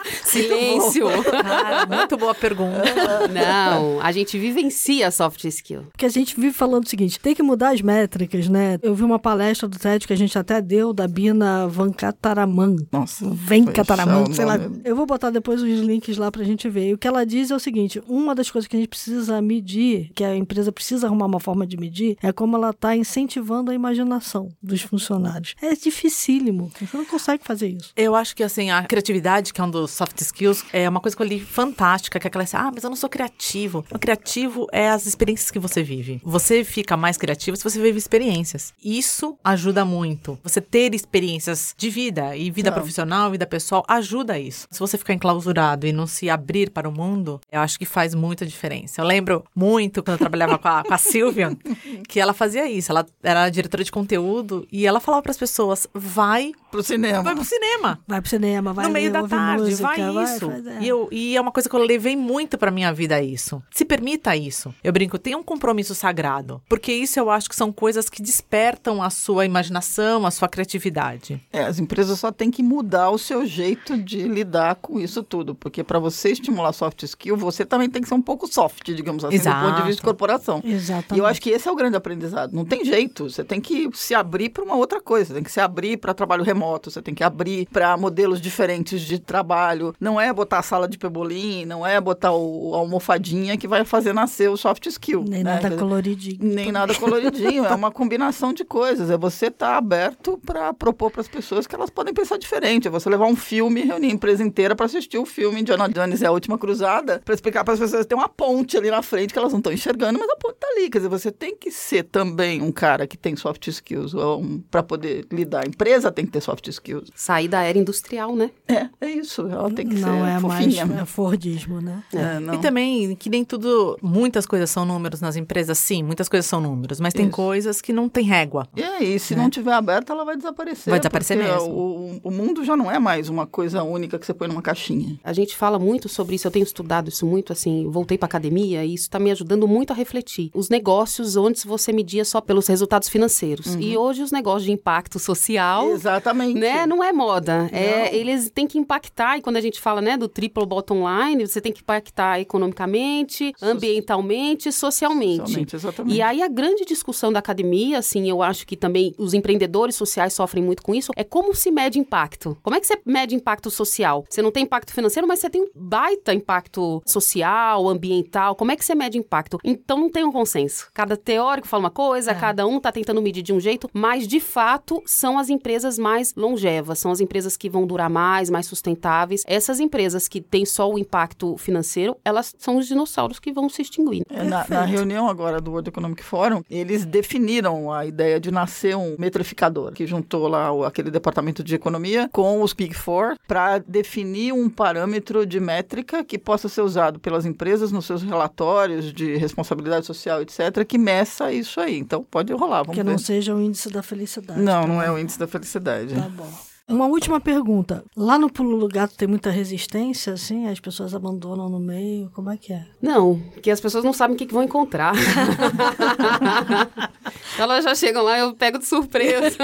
[SPEAKER 3] [laughs] Silêncio.
[SPEAKER 4] Cara, muito boa pergunta. [laughs]
[SPEAKER 3] Não, a gente vivencia soft skill.
[SPEAKER 1] Porque a gente vive falando o seguinte, tem que mudar as métricas, né? Eu vi uma palestra do TED que a gente até deu, da Bina Venkataraman.
[SPEAKER 2] Nossa.
[SPEAKER 1] Venkataraman, sei lá. Eu vou botar depois os links lá pra gente ver. E o que ela diz é o seguinte, uma das coisas que a gente precisa medir, que a empresa precisa arrumar uma forma de medir, é como ela tá incentivando a imaginação dos funcionários. É dificílimo. Você não consegue fazer isso.
[SPEAKER 4] Eu acho que, assim, a criatividade, que é um dos soft skills, é uma coisa que eu li fantástica, que é aquela assim, ah, mas eu não sou criativo. O criativo é as experiências que você vive. Você fica mais criativo se você vive experiências. Isso ajuda muito. Você ter experiências de vida, e vida
[SPEAKER 2] Não.
[SPEAKER 4] profissional, vida pessoal, ajuda isso. Se você ficar enclausurado e não se abrir para o mundo, eu acho que faz muita diferença. Eu lembro muito quando eu trabalhava com a, com a Silvia, [laughs] que ela fazia isso. Ela era diretora de conteúdo e ela falava para as pessoas, vai,
[SPEAKER 2] Pro cinema.
[SPEAKER 4] vai pro cinema
[SPEAKER 1] Vai pro cinema, vai
[SPEAKER 4] no meio da tarde,
[SPEAKER 1] música,
[SPEAKER 4] vai isso.
[SPEAKER 1] faz- é.
[SPEAKER 4] E, eu, e é uma coisa que eu levei muito pra minha vida isso. Se permita isso. Eu brinco, tenha um compromisso sagrado. Porque isso eu acho que são coisas que despertam a sua imaginação, a sua criatividade.
[SPEAKER 2] É, as empresas só têm que mudar o seu jeito de lidar com isso tudo, porque para você estimular soft skill, você também tem que ser um pouco soft, digamos assim, do ponto de
[SPEAKER 4] Exato.
[SPEAKER 2] vista de corporação.
[SPEAKER 1] Exatamente.
[SPEAKER 2] E eu acho que esse é o grande aprendizado. Não tem jeito. Você tem que se abrir para uma outra coisa. Você tem que se abrir para trabalho remoto. Você tem que abrir para modelos diferentes de trabalho. Não é botar a sala de pebolim, não é botar o, a almofadinha que vai fazer nascer o soft skill.
[SPEAKER 1] Nem
[SPEAKER 2] né?
[SPEAKER 1] nada
[SPEAKER 2] dizer,
[SPEAKER 1] coloridinho.
[SPEAKER 2] nem nada coloridinho, [laughs] é uma combinação de coisas. É você estar aberto para propor para as pessoas que elas podem pensar diferente. É você levar um filme e reunir a empresa inteira para assistir o filme Indiana Jones é a última cruzada, para explicar para as pessoas que tem uma ponte ali na frente que elas não estão enxergando, mas a ponte tá ali. Quer dizer, você tem que ser também um cara que tem soft skills um, para poder lidar. A empresa tem que ter soft skills.
[SPEAKER 3] Sair da era industrial, né?
[SPEAKER 2] É, é isso. Ela tem que
[SPEAKER 1] Não
[SPEAKER 2] ser
[SPEAKER 1] é mais
[SPEAKER 2] fofinha.
[SPEAKER 1] é Fordismo, né?
[SPEAKER 2] É, não.
[SPEAKER 4] E também que nem tudo, muitas coisas são números nas empresas, sim, muitas coisas são números, mas tem
[SPEAKER 2] Isso.
[SPEAKER 4] coisas que não tem régua.
[SPEAKER 2] E aí, se não tiver aberta, ela vai desaparecer.
[SPEAKER 4] Vai desaparecer mesmo.
[SPEAKER 2] O, o mundo já não é mais uma coisa única que você põe numa caixinha.
[SPEAKER 3] A gente fala muito sobre isso, eu tenho estudado isso muito, assim, voltei pra academia e isso tá me ajudando muito a refletir. Os negócios antes você media só pelos resultados financeiros. E hoje os negócios de impacto social,
[SPEAKER 2] Exatamente.
[SPEAKER 3] né, não é moda. É, eles têm que impactar, e quando a gente fala, né, do triple bottom line, você tem que impactar economicamente, ambientalmente e socialmente.
[SPEAKER 2] Socialmente, exatamente.
[SPEAKER 3] E aí a grande discussão da academia, assim, eu acho que também os empreendedores sociais sofrem muito com isso, é como se mede impacto. Como é que você mede impacto social? Você não tem impacto financeiro, mas você tem um baita impacto social, ambiental. Como é que você mede impacto? Então não tem um consenso. Cada teórico fala uma coisa, cada um tá tentando medir de um jeito, mas de fato são as empresas mais longevas, são as empresas que vão durar mais, mais sustentáveis. Essas empresas que têm só o impacto financeiro, elas são os dinossauros que vão se extinguir.
[SPEAKER 2] É, na, na reunião agora do World Economic Forum, eles definiram a ideia de nascer um metrificador, que juntou lá o- aquele departamento de economia com os Big Four para definir um parâmetro de métrica que possa ser usado pelas empresas nos seus relatórios de responsabilidade social, etc., que meça isso aí. Então pode rolar, vamos
[SPEAKER 1] Que
[SPEAKER 2] ver.
[SPEAKER 1] não seja o índice da felicidade.
[SPEAKER 2] Não,
[SPEAKER 1] tá
[SPEAKER 2] não
[SPEAKER 1] bom.
[SPEAKER 2] é o índice da felicidade.
[SPEAKER 1] Tá bom. Uma última pergunta. Lá no Pulo do Gato tem muita resistência, assim? As pessoas abandonam no meio? Como é que é?
[SPEAKER 3] Não, porque as pessoas não sabem o que, que vão encontrar. [laughs] elas já chegam lá, eu pego de surpresa.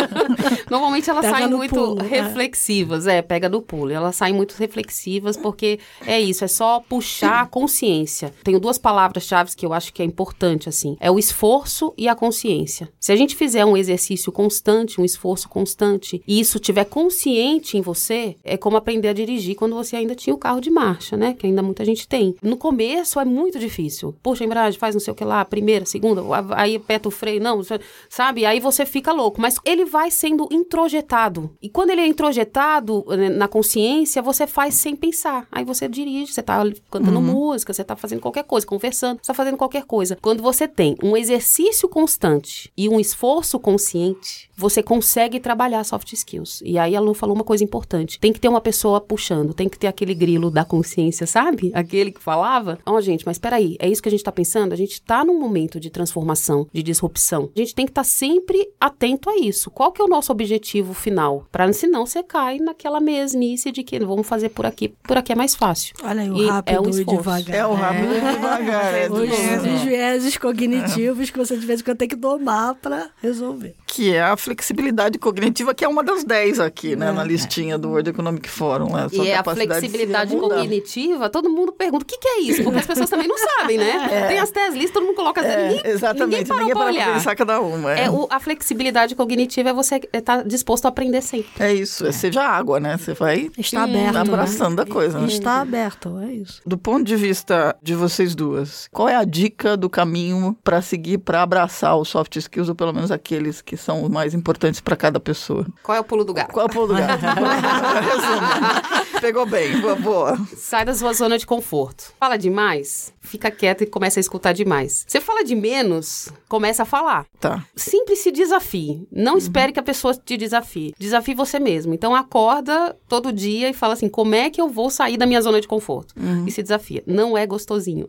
[SPEAKER 3] Normalmente elas
[SPEAKER 1] Pega
[SPEAKER 3] saem muito
[SPEAKER 1] pulo, é.
[SPEAKER 3] reflexivas, é. pega no pulo. Elas saem muito reflexivas porque é isso, é só puxar a consciência. Tenho duas palavras-chave que eu acho que é importante, assim. É o esforço e a consciência. Se a gente fizer um exercício constante, um esforço constante, e isso tiver consciente em você, é como aprender a dirigir quando você ainda tinha o carro de marcha, né? Que ainda muita gente tem. No começo é muito difícil. Puxa a embreagem, faz não sei o que lá, primeira, segunda, aí aperta o freio, não, sabe? Aí você fica louco. Mas ele vai sendo introjetado. E quando ele é introjetado né, na consciência, você faz sem pensar. Aí você dirige, você tá cantando música, você tá fazendo qualquer coisa, conversando, você tá fazendo qualquer coisa. Quando você tem um exercício constante e um esforço consciente, você consegue trabalhar soft skills. E aí a Lu falou uma coisa importante. Tem que ter uma pessoa puxando, tem que ter aquele grilo da consciência, sabe? Aquele que falava. Ó, gente, mas peraí, é isso que a gente tá pensando? A gente tá num momento de transformação, de disrupção. A gente tem que estar sempre atento a isso. Qual que é o nosso objetivo final? Pra senão você cai naquela mesmice de que vamos fazer por aqui, por aqui é mais fácil.
[SPEAKER 1] Olha aí, o
[SPEAKER 3] E
[SPEAKER 1] rápido
[SPEAKER 3] é um
[SPEAKER 1] e devagar.
[SPEAKER 2] É o rápido e devagar. É [laughs]
[SPEAKER 1] Os,
[SPEAKER 2] mesmo.
[SPEAKER 1] os viéses cognitivos que você de vez em quando tem que domar pra resolver.
[SPEAKER 2] Que é a flexibilidade cognitiva, que é uma das 10 aqui, né? Na listinha do World Economic Forum. Né? Sua
[SPEAKER 3] E é a flexibilidade cognitiva, todo mundo pergunta o que, que é isso, porque as pessoas também não sabem, né? [laughs] Tem as testes, todo mundo coloca as
[SPEAKER 2] É,
[SPEAKER 3] ninguém,
[SPEAKER 2] exatamente.
[SPEAKER 3] ninguém parou pra
[SPEAKER 2] para
[SPEAKER 3] olhar.
[SPEAKER 2] pensar cada uma. É,
[SPEAKER 3] É, o- a flexibilidade cognitiva é você estar disposto a aprender sempre.
[SPEAKER 2] é isso. É seja água, né? Você vai
[SPEAKER 1] Está aberto.
[SPEAKER 2] tá
[SPEAKER 1] né?
[SPEAKER 2] abraçando a coisa. Né?
[SPEAKER 1] Está aberto, é isso.
[SPEAKER 2] Do ponto de vista de vocês duas, qual é a dica do caminho para seguir, para abraçar os soft skills, ou pelo menos aqueles que são os mais importantes para cada pessoa?
[SPEAKER 3] Qual é o pulo do gato?
[SPEAKER 2] Qual é o pulo Resumo. [laughs] Pegou bem, boa, boa.
[SPEAKER 3] Sai da sua zona de conforto. Fala demais, fica quieto e começa a escutar demais. Você fala de menos, começa a falar.
[SPEAKER 2] Tá.
[SPEAKER 3] Sempre se desafie. Não espere que a pessoa te desafie. Desafie você mesmo. Então acorda todo dia e fala assim: como é que eu vou sair da minha zona de conforto? E se desafia. Não é gostosinho.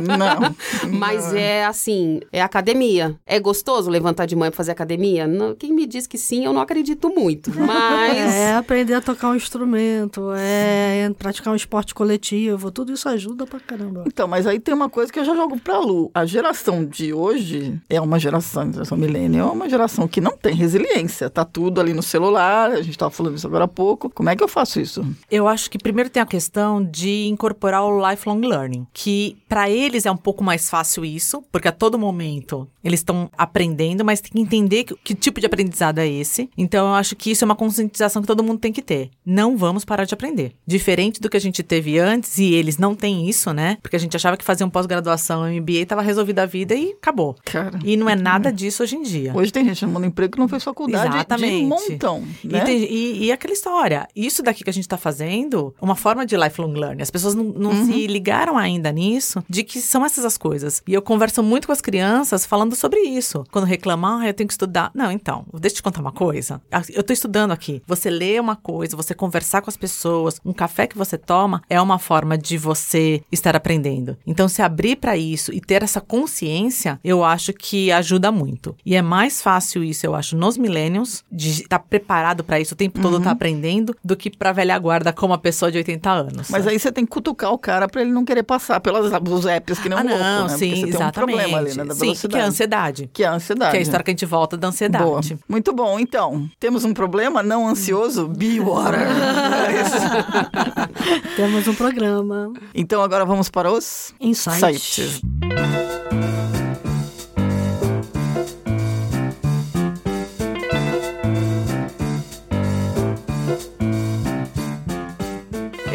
[SPEAKER 2] Não. [laughs]
[SPEAKER 3] Mas
[SPEAKER 2] Não.
[SPEAKER 3] é assim, é academia. É gostoso levantar de manhã pra fazer academia? Não, quem me diz que sim, eu não acredito muito. Mas. [laughs]
[SPEAKER 1] É aprender a tocar um instrumento, é praticar um esporte coletivo, tudo isso ajuda pra caramba.
[SPEAKER 2] Então, mas aí tem uma coisa que eu já jogo pra Lu. A geração de hoje é uma geração, a geração millennial, é uma geração que não tem resiliência. Tá tudo ali no celular, a gente tava falando isso agora há pouco. Como é que eu faço isso?
[SPEAKER 4] Eu acho que primeiro tem a questão de incorporar o lifelong learning, que para eles é um pouco mais fácil isso, porque a todo momento eles estão aprendendo, mas tem que entender que, que tipo de aprendizado é esse. Então eu acho que isso é uma conscientização que todo mundo tem que ter. Não vamos parar de aprender. Diferente do que a gente teve antes, e eles não têm isso, né? Porque a gente achava que fazer um pós-graduação, um MBA, tava resolvida a vida e acabou.
[SPEAKER 2] Cara.
[SPEAKER 4] E não é nada disso hoje em dia.
[SPEAKER 2] Hoje tem gente no mundo do emprego que não fez faculdade
[SPEAKER 4] Exatamente.
[SPEAKER 2] de montão, né?
[SPEAKER 4] E, tem- e- e aquela história, isso daqui que a gente tá fazendo, uma forma de lifelong learning. As pessoas não, não
[SPEAKER 2] Uhum.
[SPEAKER 4] se ligaram ainda nisso, de que são essas as coisas. E eu converso muito com as crianças falando sobre isso. Quando reclamam, ah, eu tenho que estudar. Não, então, deixa eu te contar uma coisa. Ah, Eu tô estudando aqui. Você lê uma coisa, você conversar com as pessoas, um café que você toma é uma forma de você estar aprendendo. Então, se abrir para isso e ter essa consciência, eu acho que ajuda muito. E é mais fácil isso, eu acho, nos millennials, de estar preparado para isso o tempo todo, estar aprendendo, do que pra velha guarda como a pessoa de 80 anos.
[SPEAKER 2] Mas aí você tem que cutucar o cara pra ele não querer passar pelos os apps que nem um
[SPEAKER 4] ah,
[SPEAKER 2] louco,
[SPEAKER 4] não,
[SPEAKER 2] né? Porque
[SPEAKER 4] sim,
[SPEAKER 2] você tem um
[SPEAKER 4] exatamente.
[SPEAKER 2] problema ali, né? Da
[SPEAKER 4] sim,
[SPEAKER 2] velocidade.
[SPEAKER 4] que é a ansiedade.
[SPEAKER 2] Que é a ansiedade.
[SPEAKER 4] Que é a história que a gente volta da ansiedade.
[SPEAKER 2] Boa. Muito bom. Então, temos um problema não ansioso? Be water. [laughs] É isso.
[SPEAKER 1] Temos um programa.
[SPEAKER 2] então, agora vamos para os
[SPEAKER 1] Insights.
[SPEAKER 2] sites.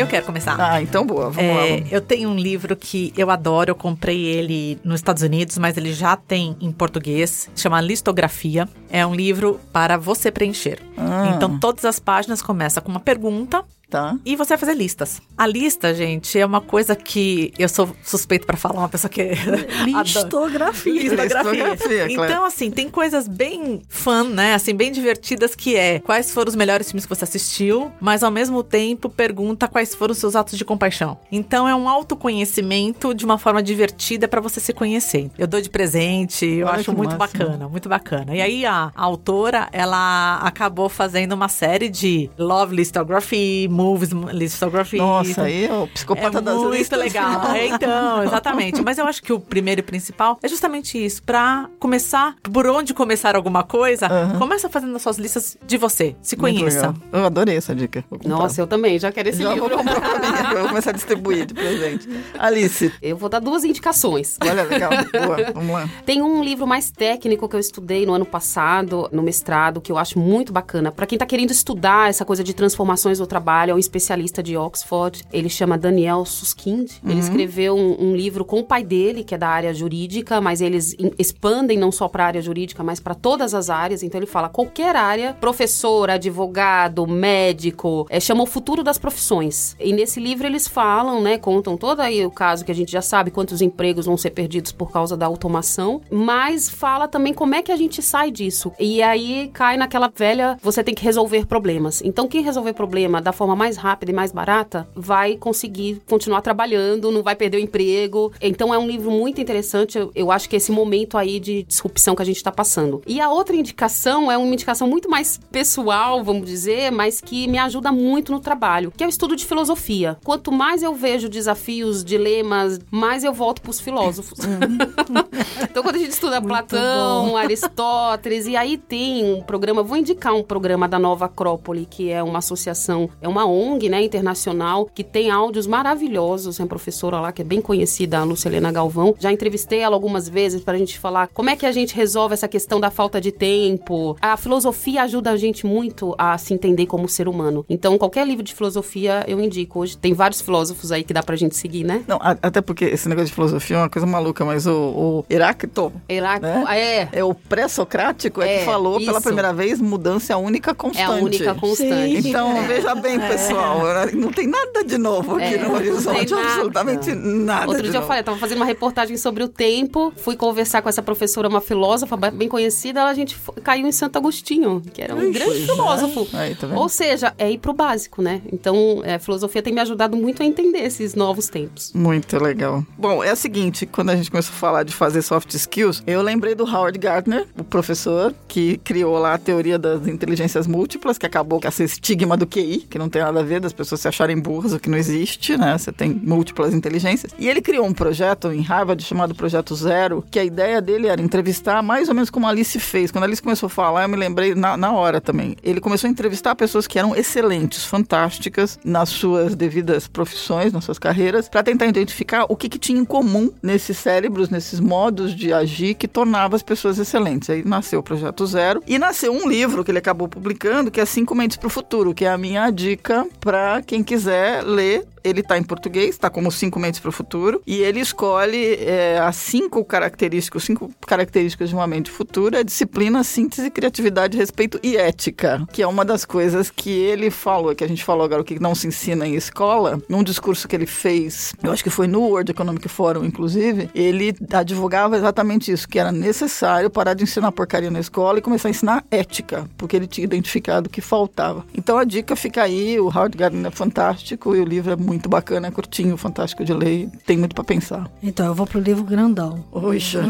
[SPEAKER 4] Quero começar.
[SPEAKER 2] Ah, então boa. Vamos
[SPEAKER 4] É,
[SPEAKER 2] lá.
[SPEAKER 4] eu tenho um livro que eu adoro, eu comprei ele nos Estados Unidos, mas ele já tem em português, chama Listografia. É um livro para você preencher.
[SPEAKER 2] Ah.
[SPEAKER 4] Então todas as páginas começam com uma pergunta
[SPEAKER 2] Tá.
[SPEAKER 4] E você vai fazer listas. A lista, gente, é uma coisa que eu sou suspeito pra falar, uma pessoa que. [laughs]
[SPEAKER 1] Listografia.
[SPEAKER 4] Listografia.
[SPEAKER 2] Claro.
[SPEAKER 4] Então, assim, tem coisas bem fun, né? Assim, bem divertidas que é quais foram os melhores filmes que você assistiu, mas ao mesmo tempo pergunta quais foram os seus atos de compaixão. Então é um autoconhecimento de uma forma divertida pra você se conhecer. Eu dou de presente, eu
[SPEAKER 2] Olha
[SPEAKER 4] acho muito bacana, muito bacana. E aí a, a autora, ela acabou fazendo uma série de love listography, movies listography.
[SPEAKER 2] Nossa, aí é o
[SPEAKER 4] É
[SPEAKER 2] psicopata das
[SPEAKER 4] muito
[SPEAKER 2] listas.
[SPEAKER 4] legal. É, então, [laughs] exatamente. Mas eu acho que o primeiro e principal é justamente isso. Pra começar, por onde começar alguma coisa,
[SPEAKER 2] Aham.
[SPEAKER 4] começa fazendo as suas listas de você. Se conheça.
[SPEAKER 2] Eu adorei essa dica.
[SPEAKER 3] Nossa, eu também, já quero esse
[SPEAKER 2] Já
[SPEAKER 3] livro.
[SPEAKER 2] vou comprar pra mim, eu vou começar a distribuir de presente. [laughs] Alice,
[SPEAKER 3] Eu vou dar duas indicações.
[SPEAKER 2] olha, legal. [laughs] Boa, vamos lá.
[SPEAKER 3] Tem um livro mais técnico que eu estudei no ano passado, no mestrado, que eu acho muito bacana. Para quem tá querendo estudar essa coisa de transformações do trabalho, é um especialista de Oxford. Ele chama Daniel Suskind. Ele escreveu um, um livro com o pai dele, que é da área jurídica, mas eles expandem não só para a área jurídica, mas para todas as áreas. Então ele fala qualquer área, professor, advogado, médico, é, chama o futuro das profissões. E nesse livro eles falam, né, contam todo aí o caso que a gente já sabe quantos empregos vão ser perdidos por causa da automação, mas fala também como é que a gente sai disso. E aí cai naquela velha, você tem que resolver problemas. Então quem resolver problema da forma mais rápida e mais barata vai conseguir continuar trabalhando, não vai perder o emprego. Então é um livro muito interessante. Eu, eu acho que esse momento aí de disrupção que a gente está passando. E a outra indicação é uma indicação muito mais pessoal, vamos dizer, mas que me ajuda muito no trabalho, que é o estudo de filosofia. Quanto mais eu vejo desafios, dilemas, mais eu volto para os filósofos. [laughs] então quando a gente estuda Platão, Aristóteles, e aí tem um programa, vou indicar um programa da Nova Acrópole, que é uma associação, é uma ONG, né, internacional, que tem áudios maravilhosos, tem uma professora lá que é bem conhecida, a Lucelena Galvão. Já entrevistei ela algumas vezes pra gente falar como é que a gente resolve essa questão da falta de tempo. A filosofia ajuda a gente muito a se entender como ser humano. Então, qualquer livro de filosofia eu indico. Hoje tem vários filósofos aí que dá pra gente seguir, né?
[SPEAKER 2] Não, a- até porque esse negócio de filosofia é uma coisa maluca, mas o, o Heráclito,
[SPEAKER 3] Heráclito,
[SPEAKER 2] Né?
[SPEAKER 3] é,
[SPEAKER 2] é o pré-socrático, é,
[SPEAKER 3] É,
[SPEAKER 2] que falou pela
[SPEAKER 3] isso.
[SPEAKER 2] primeira vez mudança é a única
[SPEAKER 3] é
[SPEAKER 2] constante.
[SPEAKER 3] a única constante.
[SPEAKER 1] Sim.
[SPEAKER 2] Então, veja bem, pessoal, não tem nada de novo aqui
[SPEAKER 3] É,
[SPEAKER 2] no horizonte,
[SPEAKER 3] nada.
[SPEAKER 2] absolutamente nada
[SPEAKER 3] Outro dia eu
[SPEAKER 2] novo.
[SPEAKER 3] falei, eu tava fazendo uma reportagem sobre o tempo, fui conversar com essa professora, uma filósofa bem conhecida, a gente caiu em Santo Agostinho, que era um
[SPEAKER 2] Ixi,
[SPEAKER 3] grande
[SPEAKER 2] é.
[SPEAKER 3] filósofo.
[SPEAKER 2] Aí, tá?
[SPEAKER 3] Ou seja, é ir pro básico, né? Então, é, a filosofia tem me ajudado muito a entender esses novos tempos.
[SPEAKER 2] Muito legal. Bom, é o seguinte, quando a gente começou a falar de fazer soft skills, eu lembrei do Howard Gardner, o professor que criou lá a teoria das inteligências múltiplas, que acabou com esse estigma do QI, que não tem nada a ver das pessoas se acharem burras, o que não existe, né? Você tem múltiplas inteligências. E ele criou um projeto em Harvard chamado Projeto Zero, que a ideia dele era entrevistar mais ou menos como a Alice fez. Quando a Alice começou a falar, eu me lembrei na, na hora também. Ele começou a entrevistar pessoas que eram excelentes, fantásticas nas suas devidas profissões, nas suas carreiras, para tentar identificar o que, que tinha em comum nesses cérebros, nesses modos de agir que tornava as pessoas excelentes. Aí nasceu o Projeto Zero e nasceu um livro que ele acabou publicando, que é Cinco Mentes para o Futuro, que é a minha dica para quem quiser ler ele está em português, está como Cinco Mentes para o Futuro, e ele escolhe é, as cinco características, cinco características de uma mente futura, disciplina, síntese, criatividade, respeito e ética, que é uma das coisas que ele falou, que a gente falou agora, o que não se ensina em escola, num discurso que ele fez, eu acho que foi no World Economic Forum, inclusive, ele advogava exatamente isso, que era necessário parar de ensinar porcaria na escola e começar a ensinar ética, porque ele tinha identificado que faltava. Então a dica fica aí, o Howard Gardner é fantástico e o livro é muito bacana, é curtinho, fantástico de ler, tem muito para pensar.
[SPEAKER 1] Então, eu vou pro livro grandão.
[SPEAKER 2] Oxa,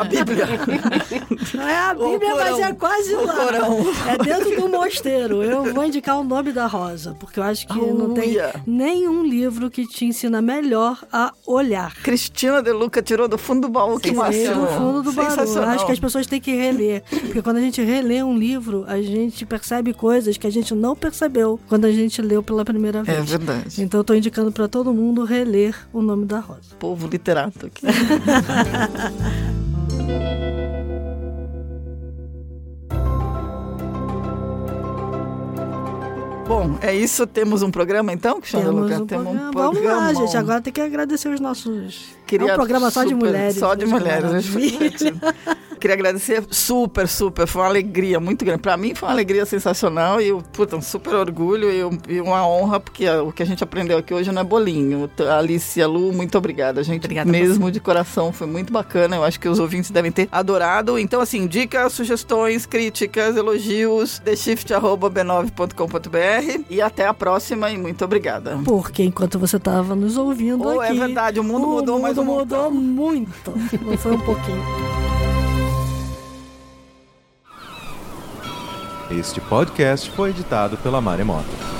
[SPEAKER 2] a Bíblia. [laughs]
[SPEAKER 1] Não é a
[SPEAKER 2] O
[SPEAKER 1] Bíblia, mas é quase
[SPEAKER 2] O
[SPEAKER 1] lá.
[SPEAKER 2] Corão.
[SPEAKER 1] É dentro do mosteiro. Eu vou indicar o nome da Rosa, porque eu acho que não tem nenhum livro que te ensina melhor a olhar.
[SPEAKER 2] Cristina De Luca tirou do fundo do baú, que máximo.
[SPEAKER 1] do fundo do baú. Acho que as pessoas têm que reler. Porque quando a gente relê um livro, a gente percebe coisas que a gente não percebeu quando a gente leu pela primeira
[SPEAKER 2] É
[SPEAKER 1] vez.
[SPEAKER 2] verdade.
[SPEAKER 1] Então eu tô indicando pra todo mundo reler o nome da Rosa.
[SPEAKER 2] Povo literato aqui. [laughs] Bom, é isso. Temos um programa então, Cristiano
[SPEAKER 1] Temos
[SPEAKER 2] Luca?
[SPEAKER 1] um
[SPEAKER 2] Temos
[SPEAKER 1] programa.
[SPEAKER 2] um
[SPEAKER 1] Vamos lá,
[SPEAKER 2] programa.
[SPEAKER 1] gente. Agora tem que agradecer os nossos.
[SPEAKER 2] Queria
[SPEAKER 1] é um programa só de mulheres.
[SPEAKER 2] Só de
[SPEAKER 1] Mas
[SPEAKER 2] mulheres. Acho foi divertido. [laughs] queria agradecer super, super. Foi uma alegria muito grande. Para mim foi uma alegria sensacional e, puta, um super orgulho e, e uma honra, porque o que a gente aprendeu aqui hoje não é bolinho. Alice e a Lu, muito obrigada, gente. Obrigada mesmo de coração, foi muito bacana. Eu acho que os ouvintes devem ter adorado. Então, assim, dicas, sugestões, críticas, elogios, theshift.b9.com.br e até a próxima e muito obrigada.
[SPEAKER 1] Porque enquanto você estava nos ouvindo oh, é
[SPEAKER 2] aqui... É verdade, o mundo o mudou,
[SPEAKER 1] mundo
[SPEAKER 2] mas o
[SPEAKER 1] mudou muito. Não foi um pouquinho.
[SPEAKER 5] Este podcast foi editado pela Maremoto.